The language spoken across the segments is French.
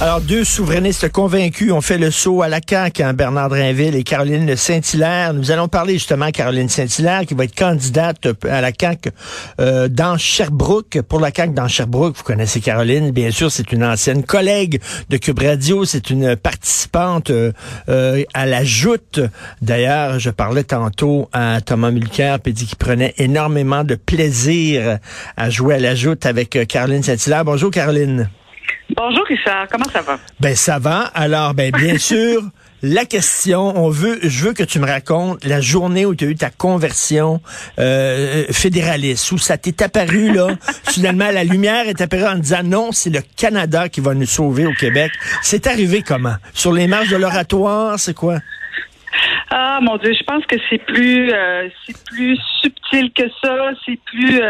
Alors, deux souverainistes convaincus ont fait le saut à la CAQ, Bernard Drinville et Caroline Saint-Hilaire. Nous allons parler justement à Caroline Saint-Hilaire, qui va être candidate à la CAQ euh, dans Sherbrooke. Pour la CAQ dans Sherbrooke, vous connaissez Caroline, bien sûr, c'est une ancienne collègue de Cube Radio, c'est une participante euh, euh, à la joute. D'ailleurs, je parlais tantôt à Thomas Mulcair, puis dit qu'il prenait énormément de plaisir à jouer à la joute avec Caroline Saint-Hilaire. Bonjour, Caroline. Bonjour, Richard. Comment ça va? Ben, ça va. Alors, ben, bien sûr, la question, on veut, je veux que tu me racontes la journée où tu as eu ta conversion euh, fédéraliste, où ça t'est apparu, là, finalement, la lumière est apparue en disant non, c'est le Canada qui va nous sauver au Québec. C'est arrivé comment? Sur les marges de l'oratoire, c'est quoi? Ah mon Dieu, je pense que c'est plus euh, c'est plus subtil que ça, c'est plus,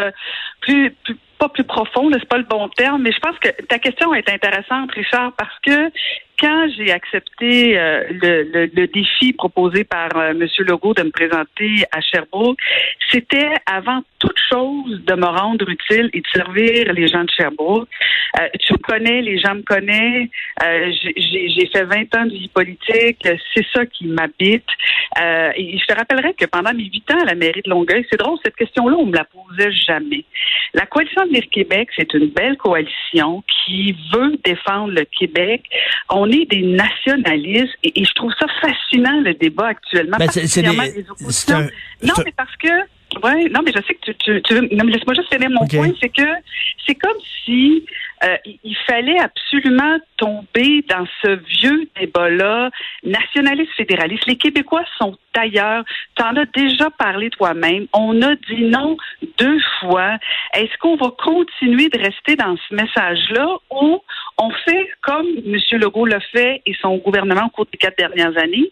plus, plus pas plus profond, c'est pas le bon terme, mais je pense que ta question est intéressante, Richard, parce que quand j'ai accepté euh, le, défi proposé par euh, M. Legault de me présenter à Sherbrooke, c'était avant toute chose de me rendre utile et de servir les gens de Sherbrooke. Euh, tu me connais, les gens me connaissent. j'ai fait 20 ans de vie politique. C'est ça qui m'habite. et je te rappellerai que pendant mes huit ans à la mairie de Longueuil, c'est drôle, cette question-là, on me la posait jamais. La coalition de Québec, c'est une belle coalition qui veut défendre le Québec. Est des nationalistes et, je trouve ça fascinant le débat actuellement. Ben, c'est des, non, mais parce que Ouais, non, mais je sais que tu, tu, non, mais laisse-moi juste finir mon point, c'est que c'est comme si euh, il fallait absolument tomber dans ce vieux débat-là, nationaliste fédéraliste. Les Québécois sont ailleurs. Tu en as déjà parlé toi-même. On a dit non deux fois. Est-ce qu'on va continuer de rester dans ce message-là ou on fait comme M. Legault l'a fait et son gouvernement au cours des quatre dernières années?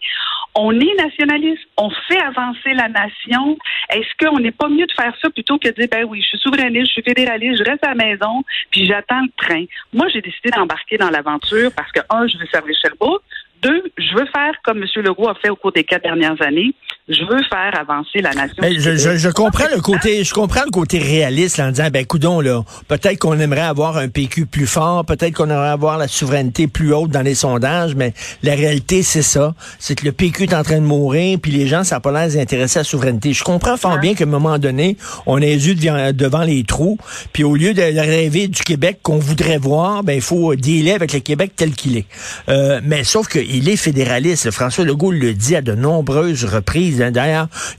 On est nationaliste, on fait avancer la nation. Est-ce qu'on n'est pas mieux de faire ça plutôt que de dire, ben oui, je suis souverainiste, je suis fédéraliste, je reste à la maison, puis j'attends le train? Moi, j'ai décidé d'embarquer dans l'aventure parce que, un, je veux servir Sherbrooke. Deux, je veux faire comme M. Legault a fait au cours des quatre dernières années je veux faire avancer la nation. Mais je, je, comprends le côté, je comprends le côté réaliste en disant, ben coudon là, peut-être qu'on aimerait avoir un PQ plus fort, peut-être qu'on aimerait avoir la souveraineté plus haute dans les sondages, mais la réalité c'est ça, c'est que le PQ est en train de mourir, puis les gens ça pas l'air d'intéressés à la souveraineté. Je comprends fort bien qu'à un moment donné, on est yeux devant les trous, puis au lieu de rêver du Québec qu'on voudrait voir, ben il faut dealer avec le Québec tel qu'il est. Euh, mais sauf qu'il est fédéraliste. François Legault le dit à de nombreuses reprises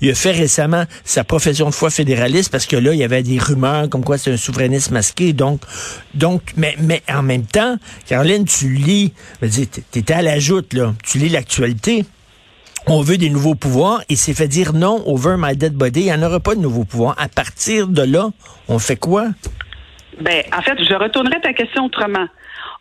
Il a fait récemment sa profession de foi fédéraliste parce que là, il y avait des rumeurs comme quoi c'est un souverainiste masqué. Donc, mais, en même temps, Caroline, tu lis, tu étais à la joute, là. Tu lis l'actualité on veut des nouveaux pouvoirs et c'est fait dire non, over my dead body, il n'y en aura pas de nouveaux pouvoirs. À partir de là, on fait quoi? Ben, en fait, je retournerai ta question autrement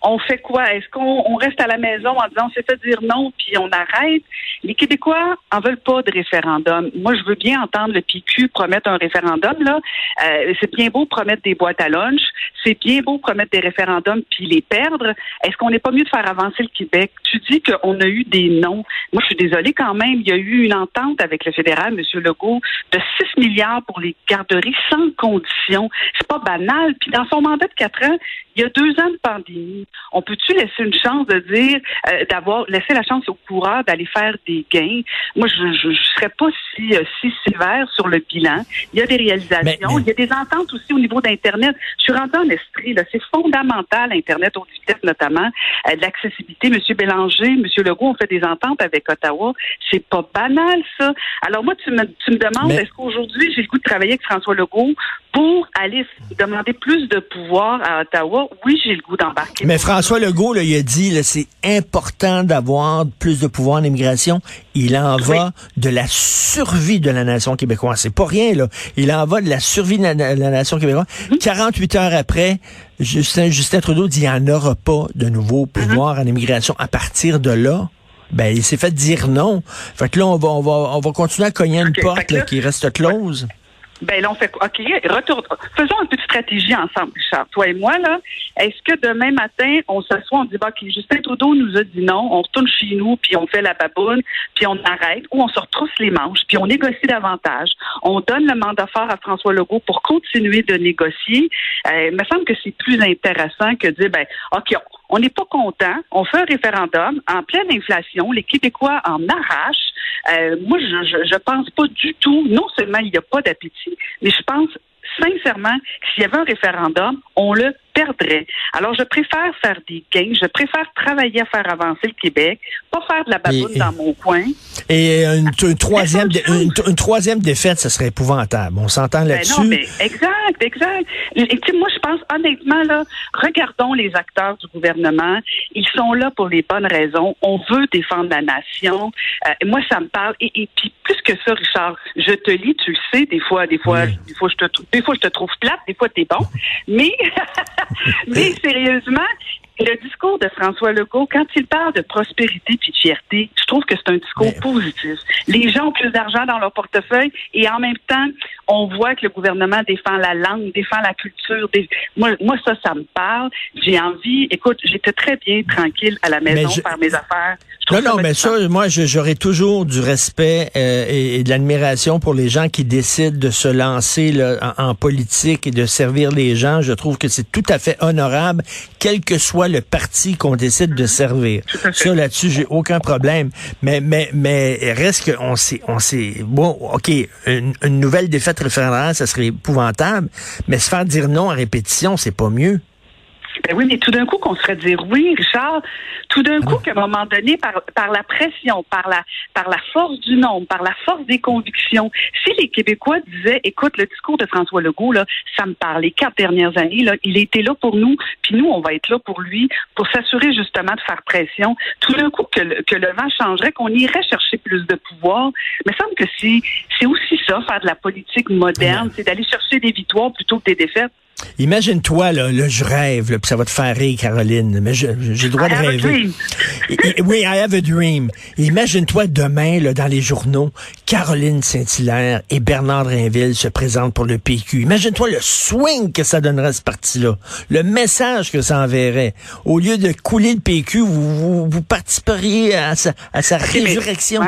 on fait quoi? Est-ce qu'on reste à la maison en disant on s'est fait dire non puis on arrête? Les Québécois en veulent pas de référendum. Moi, je veux bien entendre le PQ promettre un référendum. Là, euh, c'est bien beau promettre des boîtes à lunch, c'est bien beau promettre des référendums puis les perdre. Est-ce qu'on n'est pas mieux de faire avancer le Québec? Tu dis qu'on a eu des noms. Moi, je suis désolée quand même. Il y a eu une entente avec le fédéral, M. Legault, de 6 milliards pour les garderies sans condition. C'est pas banal. Puis dans son mandat de 4 ans, il y a deux ans de pandémie. On peut-tu laisser une chance de dire, euh, d'avoir laissé la chance aux coureurs d'aller faire des gains? Moi, je ne serais pas si, euh, si sévère sur le bilan. Il y a des réalisations, il y a des ententes aussi au niveau d'Internet. Je suis rentrée en esprit, là. C'est fondamental, Internet haute vitesse notamment, euh, l'accessibilité. Monsieur Bélanger, Monsieur Legault ont fait des ententes avec Ottawa. C'est pas banal, ça. Alors moi, tu me, tu me demandes, est-ce qu'aujourd'hui, j'ai le goût de travailler avec François Legault pour aller demander plus de pouvoir à Ottawa? Oui, j'ai le goût d'embarquer. Mais François Legault, là, il a dit, c'est important d'avoir plus de pouvoir en immigration. Il en va de la survie de la nation québécoise. C'est pas rien, là. Il en va de la survie de la, nation québécoise. 48 mhm. heures après, Justin, Justin Trudeau dit, il n'y en aura pas de nouveaux mhm. pouvoirs en immigration. À partir de là, ben, il s'est fait dire non. Fait que là, on va, on va, on va continuer à cogner une porte qui reste close. Ben là, on fait OK, retourne. Faisons un peu de stratégie ensemble, Richard. Toi et moi, là. Est-ce que demain matin, on s'assoit, on dit bah, OK, Justin Trudeau nous a dit non, on retourne chez nous, puis on fait la baboune, puis on arrête, ou on se retrousse les manches, puis on négocie davantage. On donne le mandat fort à François Legault pour continuer de négocier. Euh, il me semble que c'est plus intéressant que de dire ben OK, on n'est pas content, on fait un référendum en pleine inflation, les Québécois en arrachent. Euh, moi, je, je, je pense pas du tout, non seulement il n'y a pas d'appétit, mais je pense sincèrement que s'il y avait un référendum, on le perdrait. Alors, je préfère faire des gains, je préfère travailler à faire avancer le Québec, pas faire de la baboune dans mon coin. Et une, troisième, une, troisième défaite, ce serait épouvantable. On s'entend ben là-dessus. non, mais exact, exact. Et, moi, je pense honnêtement, là, regardons les acteurs du gouvernement. Ils sont là pour les bonnes raisons. On veut défendre la nation. Euh, moi, ça me parle. Et, puis, plus que ça, Richard, je te lis, tu le sais, des fois, des fois, des fois, je te, des fois, je te trouve plate, des fois, t'es bon. Mais Mais sérieusement, le discours de François Legault, quand il parle de prospérité et de fierté, je trouve que c'est un discours positif. Les gens ont plus d'argent dans leur portefeuille et en même temps, on voit que le gouvernement défend la langue, défend la culture. Moi, moi, ça, ça me parle. J'ai envie. Écoute, j'étais très bien tranquille à la maison, faire mes affaires. Non, non, mais ça, moi, j'aurais toujours du respect euh, et, de l'admiration pour les gens qui décident de se lancer là, en, politique et de servir les gens. Je trouve que c'est tout à fait honorable, quel que soit le parti qu'on décide de servir. Ça, là-dessus, j'ai aucun problème. Mais, mais, mais reste qu'on sait, on sait, bon, OK, une, une nouvelle défaite référendaire, ça serait épouvantable, mais se faire dire non à répétition, c'est pas mieux. Ben oui, mais tout d'un coup, qu'on se ferait dire oui, Richard, tout d'un coup, qu'à un moment donné, par, par la pression, par la, par la force du nombre, par la force des convictions, si les Québécois disaient, écoute, le discours de François Legault, là, ça me parle, les quatre dernières années, là, il était là pour nous, puis nous, on va être là pour lui, pour s'assurer justement de faire pression. Tout d'un coup, que le, que le vent changerait, qu'on irait chercher plus de pouvoir. Mais il semble que c'est, c'est aussi ça, faire de la politique moderne, c'est d'aller chercher des victoires plutôt que des défaites. Imagine-toi, là, je rêve, puis ça va te faire rire, Caroline, mais j'ai le droit de rêver. oui, I have a dream. Imagine-toi demain, là, dans les journaux, Caroline Saint-Hilaire et Bernard Drinville se présentent pour le PQ. Imagine-toi le swing que ça donnerait ce parti-là, le message que ça enverrait. Au lieu de couler le PQ, vous, vous, participeriez à sa, à sa résurrection.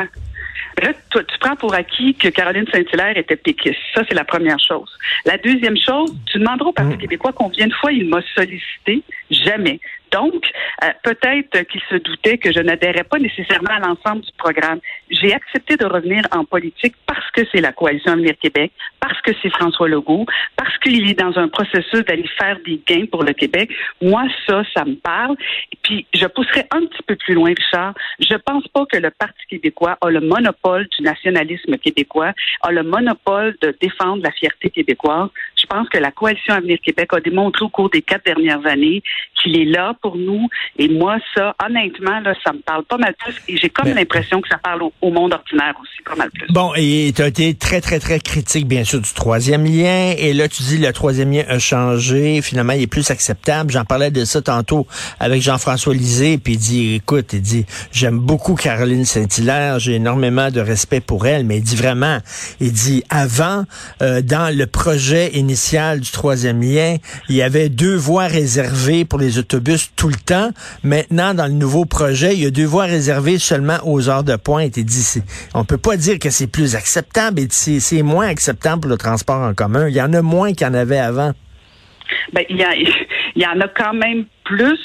Là, tu, prends pour acquis que Caroline Saint-Hilaire était péquiste. Ça, c'est la première chose. La deuxième chose, tu demanderas au Parti mm. québécois combien de fois il m'a sollicité? Jamais. Donc, euh, peut-être qu'il se doutait que je n'adhérais pas nécessairement à l'ensemble du programme. J'ai accepté de revenir en politique parce que c'est la coalition Avenir Québec, parce que c'est François Legault, parce qu'il est dans un processus d'aller faire des gains pour le Québec. Moi, ça, ça me parle. Puis, je pousserai un petit peu plus loin, Richard. Je pense pas que le Parti québécois a le monopole du nationalisme québécois, a le monopole de défendre la fierté québécoise. Je pense que la coalition Avenir Québec a démontré au cours des quatre dernières années qu'il est là pour nous. Et moi, ça, honnêtement, là, ça me parle pas mal plus. Et j'ai comme l'impression que ça parle au, monde ordinaire aussi, pas mal plus. Bon, et tu as été très, très, très critique, bien sûr, du troisième lien. Et là, tu dis le troisième lien a changé. Finalement, il est plus acceptable. J'en parlais de ça tantôt avec Jean-François Lisée. Puis il dit, écoute, il dit, j'aime beaucoup Caroline Saint-Hilaire. J'ai énormément de respect pour elle. Mais il dit vraiment, il dit, avant, euh, dans le projet initial du troisième lien, il y avait deux voies réservées pour les autobus tout le temps. Maintenant, dans le nouveau projet, il y a deux voies réservées seulement aux heures de pointe. Et dit, on peut pas dire que c'est plus acceptable et c'est moins acceptable pour le transport en commun. Il y en a moins qu'il y en avait avant. Ben, il y, il y en a quand même plus,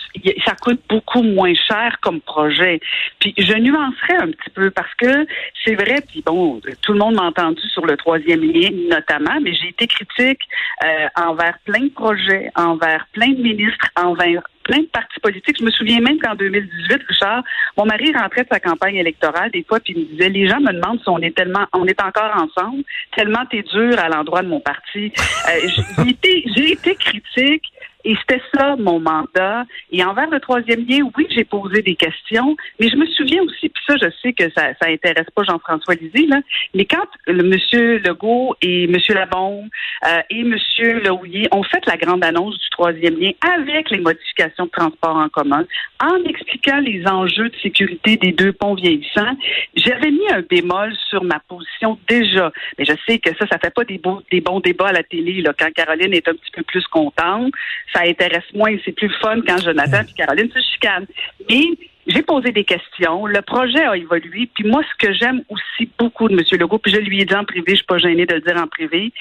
ça coûte beaucoup moins cher comme projet. Puis je nuancerais un petit peu parce que c'est vrai, puis bon, tout le monde m'a entendu sur le troisième lien notamment, mais j'ai été critique euh, envers plein de projets, envers plein de ministres, envers plein de partis politiques. Je me souviens même qu'en 2018, Richard, mon mari rentrait de sa campagne électorale des fois, puis il me disait, les gens me demandent si on est tellement, on est encore ensemble, tellement t'es dur à l'endroit de mon parti. Euh, j'ai été, été critique Et c'était ça mon mandat. Et envers le troisième lien, oui, j'ai posé des questions, mais je me souviens aussi, puis ça, je sais que ça, ça intéresse pas Jean-François Lisée, là, mais quand le monsieur Legault et monsieur Labombe euh, et monsieur Lehouillier ont fait la grande annonce du troisième lien avec les modifications de transport en commun, en expliquant les enjeux de sécurité des deux ponts vieillissants, j'avais mis un bémol sur ma position déjà. Mais je sais que ça, ça fait pas des, beaux, des bons débats à la télé, là, quand Caroline est un petit peu plus contente. Ça intéresse moins, c'est plus fun quand Jonathan et Caroline se chicanent. Mais j'ai posé des questions. Le projet a évolué. Puis moi, ce que j'aime aussi beaucoup de M. Legault, puis je lui ai dit en privé, je suis pas gênée de le dire en privé,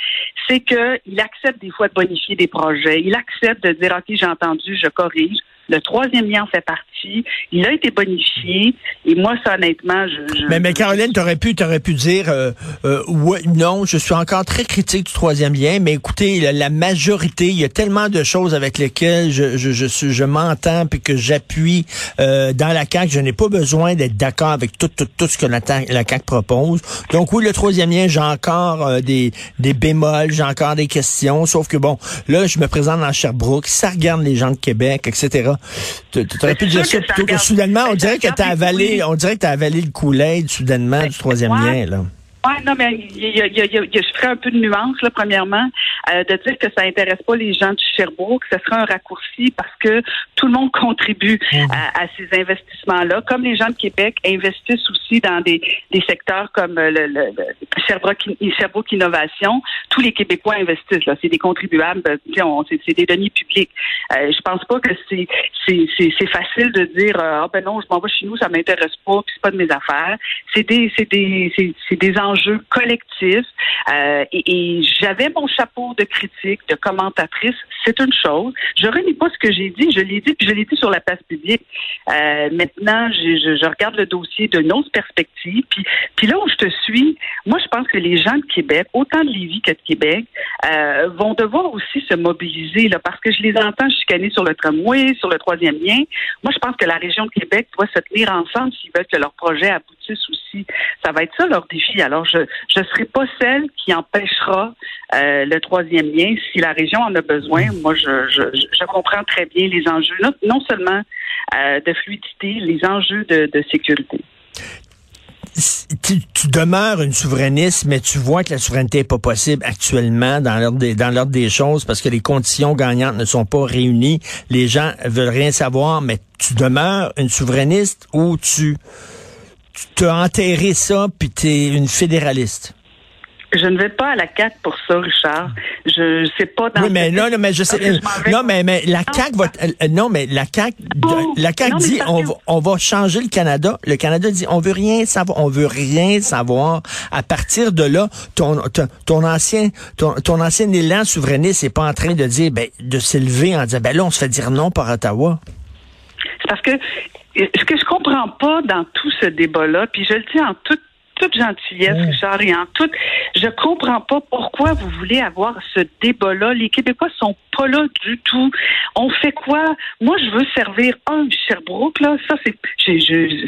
c'est qu'il accepte des fois de bonifier des projets. Il accepte de dire, OK, j'ai entendu, je corrige. Le troisième lien en fait partie. Il a été bonifié. Et moi, ça, honnêtement, je. mais, mais Caroline, t'aurais pu, t'aurais pu dire, euh, euh, ouais, non, je suis encore très critique du troisième lien, mais écoutez, la, majorité, il y a tellement de choses avec lesquelles je, je, je, je m'entends puis que j'appuie euh, dans la CAQ. Je n'ai pas besoin d'être d'accord avec tout, tout, tout ce que la, la CAQ propose. Donc oui, le troisième lien, j'ai encore euh, des, des bémols, j'ai encore des questions, sauf que bon, là, je me présente dans Sherbrooke, ça regarde les gens de Québec, etc. Tu aurais pu dire ça plutôt que soudainement, on dirait que tu as avalé, on dirait que tu as avalé le coulet soudainement du troisième lien, là. Oui, non, mais il y a, y a, je ferai un peu de nuance, là, premièrement, euh, de dire que ça intéresse pas les gens de Sherbrooke. Ce sera un raccourci parce que tout le monde contribue mmh. à, ces investissements-là. Comme les gens de Québec investissent aussi dans des, des secteurs comme le, le, le Sherbrooke, Sherbrooke, Innovation, tous les Québécois investissent. Là, c'est des contribuables, c'est des deniers publics. Euh, je pense pas que c'est c'est facile de dire euh, ah ben non, je m'en vais chez nous, ça m'intéresse pas, puis c'est pas de mes affaires. C'est des c'est des c'est des enjeux collectifs. Euh, et, j'avais mon chapeau de critique, de commentatrice, c'est une chose. Je renie pas ce que j'ai dit, je l'ai dit, puis je l'ai dit sur la place publique. Euh, maintenant, je, regarde le dossier nos perspectives, puis, puis là où je te suis, moi je pense que les gens de Québec, autant de Lévis que de Québec, euh, vont devoir aussi se mobiliser là, parce que je les entends chicaner sur le tramway, sur le troisième lien. Moi, je pense que la région de Québec doit se tenir ensemble s'ils veulent que leur projet aboutisse aussi. Ça va être ça leur défi. Alors, je ne serai pas celle qui empêchera euh, le troisième lien si la région en a besoin. Moi, je, comprends très bien les enjeux, non, seulement euh, de fluidité, les enjeux de, sécurité tu, demeures une souverainiste, mais tu vois que la souveraineté n'est pas possible actuellement dans l'ordre des, des choses parce que les conditions gagnantes ne sont pas réunies. Les gens veulent rien savoir, mais tu demeures une souverainiste ou tu, tu t'as enterré ça puis tu es une fédéraliste? Je ne vais pas à la CAC pour ça, Richard. Je sais pas dans Oui, mais non, non, mais je sais. non, mais, mais la CAC va. Euh, non, mais la CAC, la CAC dit on va, on va changer le Canada. Le Canada dit on veut rien savoir. On veut rien savoir. À partir de là, ton, ton, ancien, ton, ton ancien élan souverainiste n'est pas en train de dire, ben, de s'élever en disant, ben là, on se fait dire non par Ottawa. C'est parce que ce que je comprends pas dans tout ce débat-là, puis je le dis en toute toute gentillesse, Richard, et en toute, je comprends pas pourquoi vous voulez avoir ce débat-là. Les Québécois sont pas là du tout. On fait quoi? Moi, je veux servir un Sherbrooke, là. Ça, c'est,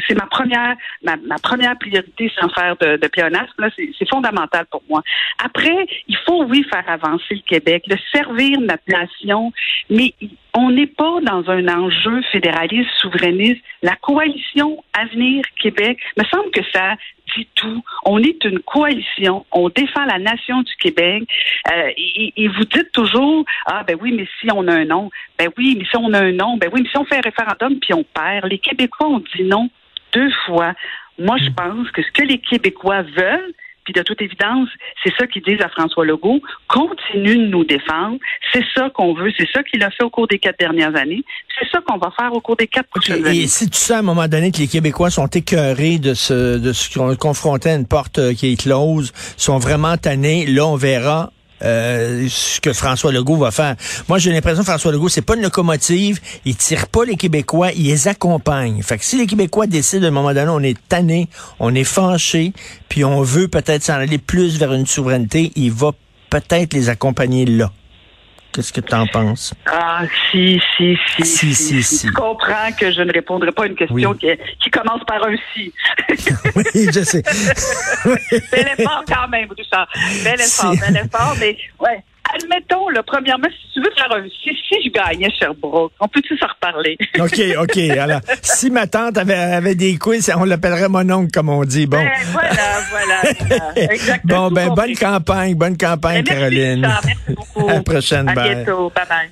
c'est ma première, ma, première priorité sans faire de, de là. C'est fondamental pour moi. Après, il faut, oui, faire avancer le Québec, le servir notre nation, mais on n'est pas dans un enjeu fédéraliste, souverainiste. La coalition Avenir Québec, me semble que ça dit tout. On est une coalition. On défend la nation du Québec. Euh, et, vous dites toujours, ah ben oui, mais si on a un nom, ben oui, mais si on a un nom, ben oui, mais si on fait un référendum puis on perd, les Québécois ont dit non deux fois. Moi, je mm. pense que ce que les Québécois veulent, puis de toute évidence, c'est ça qu'ils disent à François Legault. Continue de nous défendre. C'est ça qu'on veut. C'est ça qu'il a fait au cours des quatre dernières années. C'est ça qu'on va faire au cours des quatre prochaines années. Et si tu sais à un moment donné que les Québécois sont écœurés de ce, de ce qu'on confronté à une porte euh, qui est close, sont vraiment tannés, là, on verra euh, ce que François Legault va faire. Moi, j'ai l'impression que François Legault, c'est pas une locomotive. Il tire pas les Québécois, il les accompagne. Fait que si les Québécois décident à un moment donné, on est tanné, on est fâché, puis on veut peut-être s'en aller plus vers une souveraineté, il va peut-être les accompagner là. Qu'est-ce que tu en penses? Ah, si, si, si. Si, si, si. Tu comprends que je ne répondrai pas à une question qui, qui, commence par un si. oui, je sais. bel effort quand même, Richard. Bel effort, bel effort, mais ouais. Admettons, là, premièrement, si tu veux faire un... Si, si je gagnais Sherbrooke, on peut-tu s'en reparler? OK, OK. Alors, si ma tante avait, avait des quiz, on l'appellerait mon oncle, comme on dit. Bon. Ben, voilà, voilà. Exactement. bon, ben, bonne compris. campagne, bonne campagne, Ben, merci, Caroline. Merci beaucoup. À la prochaine, À bye. bientôt. Bye-bye.